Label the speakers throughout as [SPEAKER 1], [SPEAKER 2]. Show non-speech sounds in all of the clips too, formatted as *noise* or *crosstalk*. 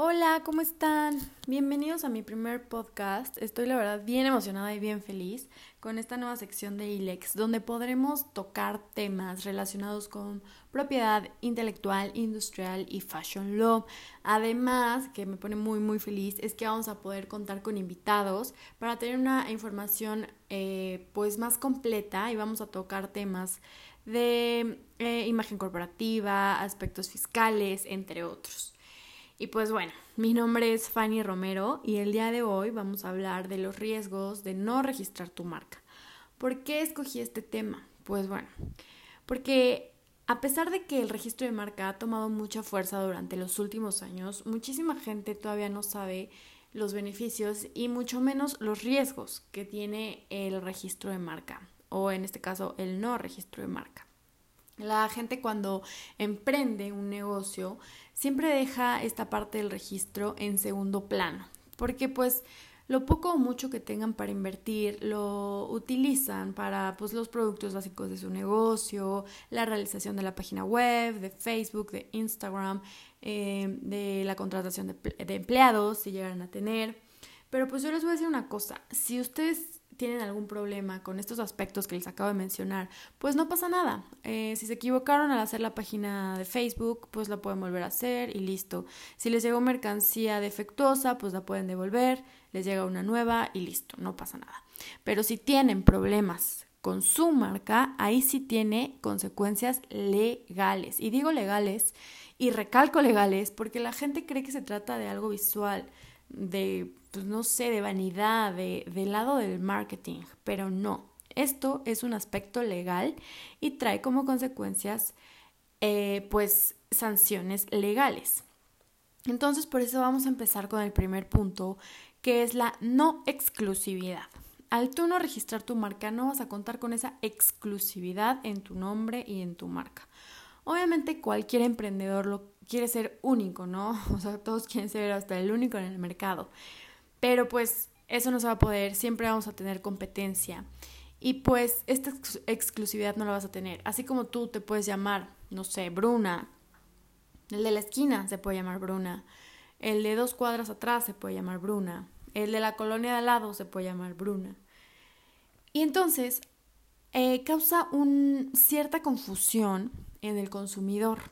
[SPEAKER 1] Hola, ¿cómo están? Bienvenidos a mi primer podcast. Estoy la verdad bien emocionada y bien feliz con esta nueva sección de ILEX, donde podremos tocar temas relacionados con propiedad intelectual, industrial y fashion law. Además, que me pone muy muy feliz, es que vamos a poder contar con invitados para tener una información eh, pues más completa y vamos a tocar temas de eh, imagen corporativa, aspectos fiscales, entre otros. Y pues bueno, mi nombre es Fanny Romero y el día de hoy vamos a hablar de los riesgos de no registrar tu marca. ¿Por qué escogí este tema? Pues bueno, porque a pesar de que el registro de marca ha tomado mucha fuerza durante los últimos años, muchísima gente todavía no sabe los beneficios y mucho menos los riesgos que tiene el registro de marca o en este caso el no registro de marca. La gente cuando emprende un negocio siempre deja esta parte del registro en segundo plano, porque pues lo poco o mucho que tengan para invertir lo utilizan para pues los productos básicos de su negocio, la realización de la página web, de Facebook, de Instagram, eh, de la contratación de, de empleados si llegan a tener. Pero pues yo les voy a decir una cosa, si ustedes tienen algún problema con estos aspectos que les acabo de mencionar, pues no pasa nada. Eh, si se equivocaron al hacer la página de Facebook, pues la pueden volver a hacer y listo. Si les llegó mercancía defectuosa, pues la pueden devolver, les llega una nueva y listo, no pasa nada. Pero si tienen problemas con su marca, ahí sí tiene consecuencias legales. Y digo legales y recalco legales porque la gente cree que se trata de algo visual de, pues no sé, de vanidad, de, del lado del marketing, pero no. Esto es un aspecto legal y trae como consecuencias, eh, pues, sanciones legales. Entonces, por eso vamos a empezar con el primer punto, que es la no exclusividad. Al tú no registrar tu marca, no vas a contar con esa exclusividad en tu nombre y en tu marca. Obviamente cualquier emprendedor lo quiere ser único, ¿no? *laughs* O sea, todos quieren ser hasta el único en el mercado. Pero pues eso no se va a poder, siempre vamos a tener competencia. Y pues esta exclusividad no la vas a tener. Así como tú te puedes llamar, no sé, Bruna. El de la esquina se puede llamar Bruna. El de dos cuadras atrás se puede llamar Bruna. El de la colonia de al lado se puede llamar Bruna. Y entonces eh, causa un, cierta confusión en el consumidor.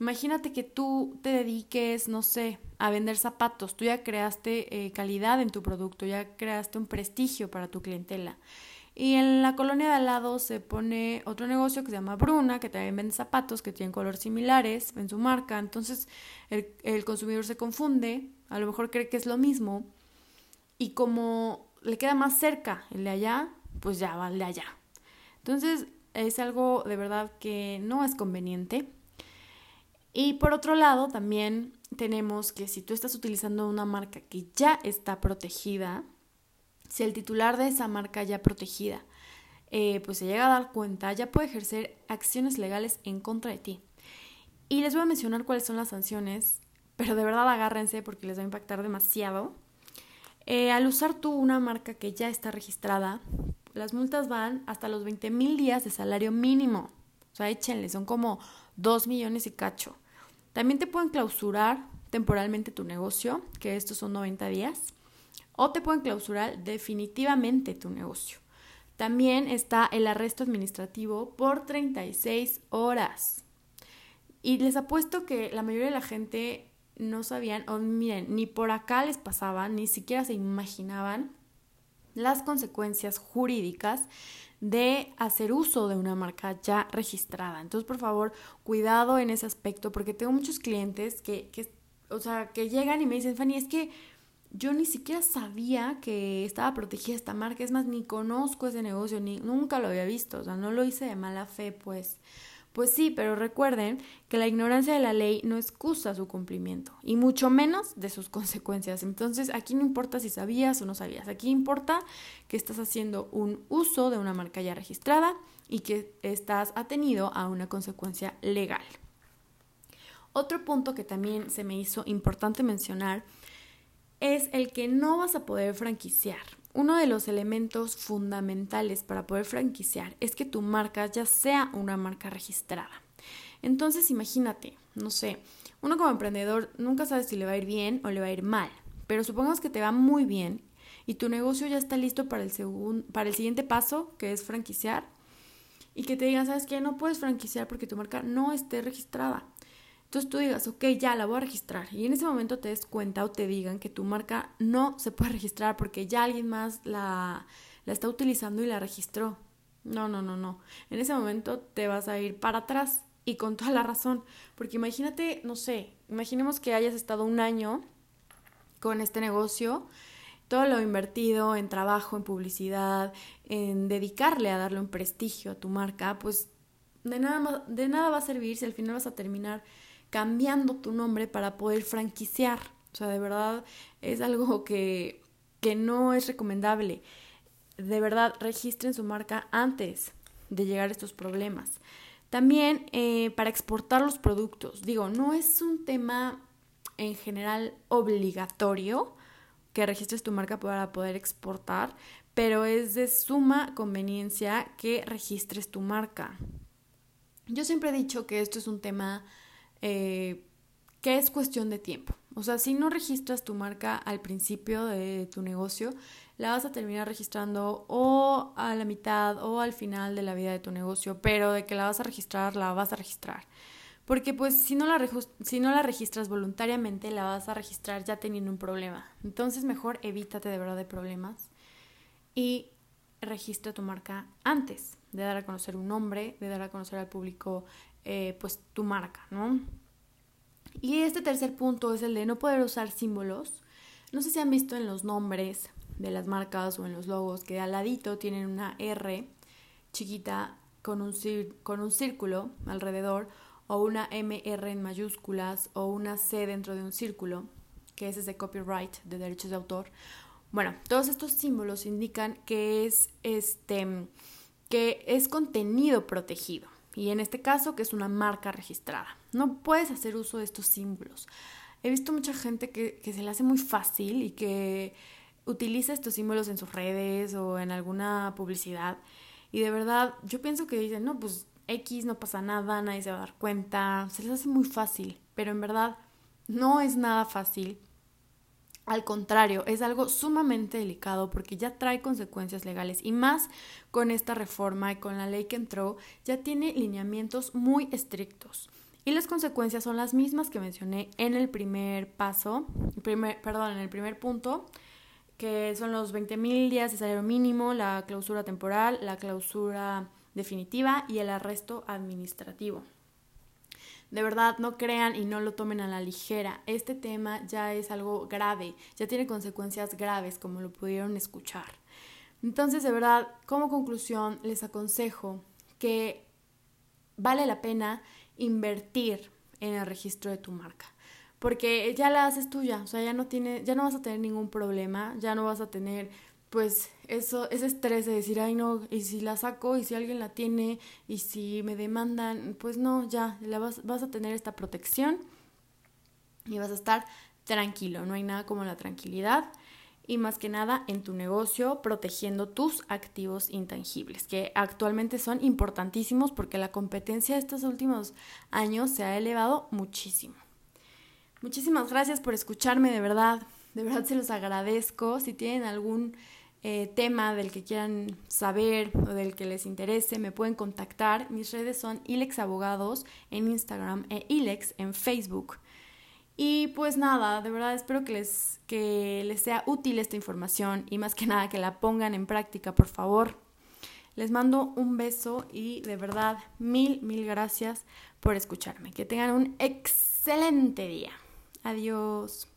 [SPEAKER 1] Imagínate que tú te dediques, no sé, a vender zapatos. Tú ya creaste eh, calidad en tu producto, ya creaste un prestigio para tu clientela. Y en la colonia de al lado se pone otro negocio que se llama Bruna, que también vende zapatos que tienen colores similares en su marca. Entonces el, el consumidor se confunde, a lo mejor cree que es lo mismo. Y como le queda más cerca el de allá, pues ya va el de allá. Entonces es algo de verdad que no es conveniente. Y por otro lado, también tenemos que si tú estás utilizando una marca que ya está protegida, si el titular de esa marca ya protegida, eh, pues se llega a dar cuenta, ya puede ejercer acciones legales en contra de ti. Y les voy a mencionar cuáles son las sanciones, pero de verdad agárrense porque les va a impactar demasiado. Eh, al usar tú una marca que ya está registrada, las multas van hasta los 20 mil días de salario mínimo. O sea, échenle, son como 2 millones y cacho. También te pueden clausurar temporalmente tu negocio, que estos son 90 días, o te pueden clausurar definitivamente tu negocio. También está el arresto administrativo por 36 horas. Y les apuesto que la mayoría de la gente no sabían, o miren, ni por acá les pasaban, ni siquiera se imaginaban las consecuencias jurídicas de hacer uso de una marca ya registrada. Entonces, por favor, cuidado en ese aspecto, porque tengo muchos clientes que, que, o sea, que llegan y me dicen, Fanny, es que yo ni siquiera sabía que estaba protegida esta marca, es más, ni conozco ese negocio, ni nunca lo había visto, o sea, no lo hice de mala fe, pues. Pues sí, pero recuerden que la ignorancia de la ley no excusa su cumplimiento, y mucho menos de sus consecuencias. Entonces, aquí no importa si sabías o no sabías, aquí importa que estás haciendo un uso de una marca ya registrada y que estás atenido a una consecuencia legal. Otro punto que también se me hizo importante mencionar es el que no vas a poder franquiciar. Uno de los elementos fundamentales para poder franquiciar es que tu marca ya sea una marca registrada. Entonces imagínate, no sé, uno como emprendedor nunca sabe si le va a ir bien o le va a ir mal, pero supongamos que te va muy bien y tu negocio ya está listo para el, para el siguiente paso, que es franquiciar, y que te digan, ¿sabes qué? No puedes franquiciar porque tu marca no esté registrada. Entonces tú digas, ok, ya la voy a registrar. Y en ese momento te des cuenta o te digan que tu marca no se puede *laughs* registrar porque ya alguien más la, la está utilizando y la registró. No, no, no, no. En ese momento te vas a ir para atrás y con toda la razón. Porque imagínate, no sé, imaginemos que hayas estado un año con este negocio, todo lo invertido en trabajo, en publicidad, en dedicarle a darle un prestigio a tu marca, pues de nada, de nada va a servir si al final vas a terminar cambiando tu nombre para poder franquiciar. O sea, de verdad es algo *laughs* que, que no es recomendable. De verdad, registren su marca antes de llegar a estos problemas. También eh, para exportar los productos. Digo, no es un tema en general obligatorio que registres tu marca para poder exportar, pero es de suma conveniencia que registres tu marca. Yo siempre he dicho que esto es un tema eh, que es cuestión de tiempo. O sea, si no registras tu marca al principio de tu negocio, la vas a terminar registrando o a la mitad o al final de la vida de tu negocio, pero de que la vas a registrar, la vas a registrar. Porque pues si no, la si no la registras voluntariamente, la vas a registrar ya teniendo un problema. Entonces mejor evítate de verdad de problemas y registra tu marca antes de dar a conocer un nombre, de dar a conocer al público eh, pues tu marca, ¿no? Y este tercer punto es el de no poder usar símbolos. No sé si han visto en los nombres de las marcas o en los logos que al ladito tienen una R chiquita con un, con un círculo alrededor o una MR en mayúsculas o una C dentro de un círculo, que es ese copyright de derechos de autor. Bueno, todos estos símbolos indican que es este que es contenido protegido y en este caso que es una marca registrada. No puedes hacer uso de estos símbolos. He visto mucha gente que, se le hace muy fácil y que utiliza estos símbolos en sus redes o en alguna publicidad y de verdad yo pienso que dicen, no, pues X no pasa nada, nadie se va a dar cuenta, se les hace muy fácil, pero en verdad no es nada fácil al contrario, es algo sumamente delicado porque ya trae consecuencias legales y más con esta reforma y con la ley que entró, ya tiene lineamientos muy estrictos. Y las consecuencias son las mismas que mencioné en el primer paso, primer, perdón, en el primer punto, que son los 20 mil días de salario mínimo, la clausura temporal, la clausura definitiva y el arresto administrativo. De verdad, no crean y no lo tomen a la ligera. Este tema ya es algo grave, ya tiene consecuencias graves, como lo pudieron escuchar. Entonces, de verdad, como conclusión, les aconsejo que vale la pena invertir en el registro de tu marca porque ya la haces tuya, o sea, ya no tiene, ya no vas a tener ningún problema, ya no vas a tener pues eso, ese estrés de decir, ay no, y si la saco, y si alguien la tiene, y si me demandan, pues no, ya, la vas, vas a tener esta protección y vas a estar tranquilo, no hay nada como la tranquilidad y más que nada en tu negocio protegiendo tus activos intangibles, que actualmente son importantísimos porque la competencia de estos últimos años se ha elevado muchísimo. Muchísimas gracias por escucharme, de verdad, de verdad se los agradezco. Si tienen algún eh, tema del que quieran saber o del que les interese, me pueden contactar. Mis redes son Ilex Abogados en Instagram e Ilex en Facebook. Y pues nada, de verdad espero que les, que les sea útil esta información y más que nada que la pongan en práctica, por favor. Les mando un beso y de verdad mil, mil gracias por escucharme. Que tengan un excelente día. Adiós.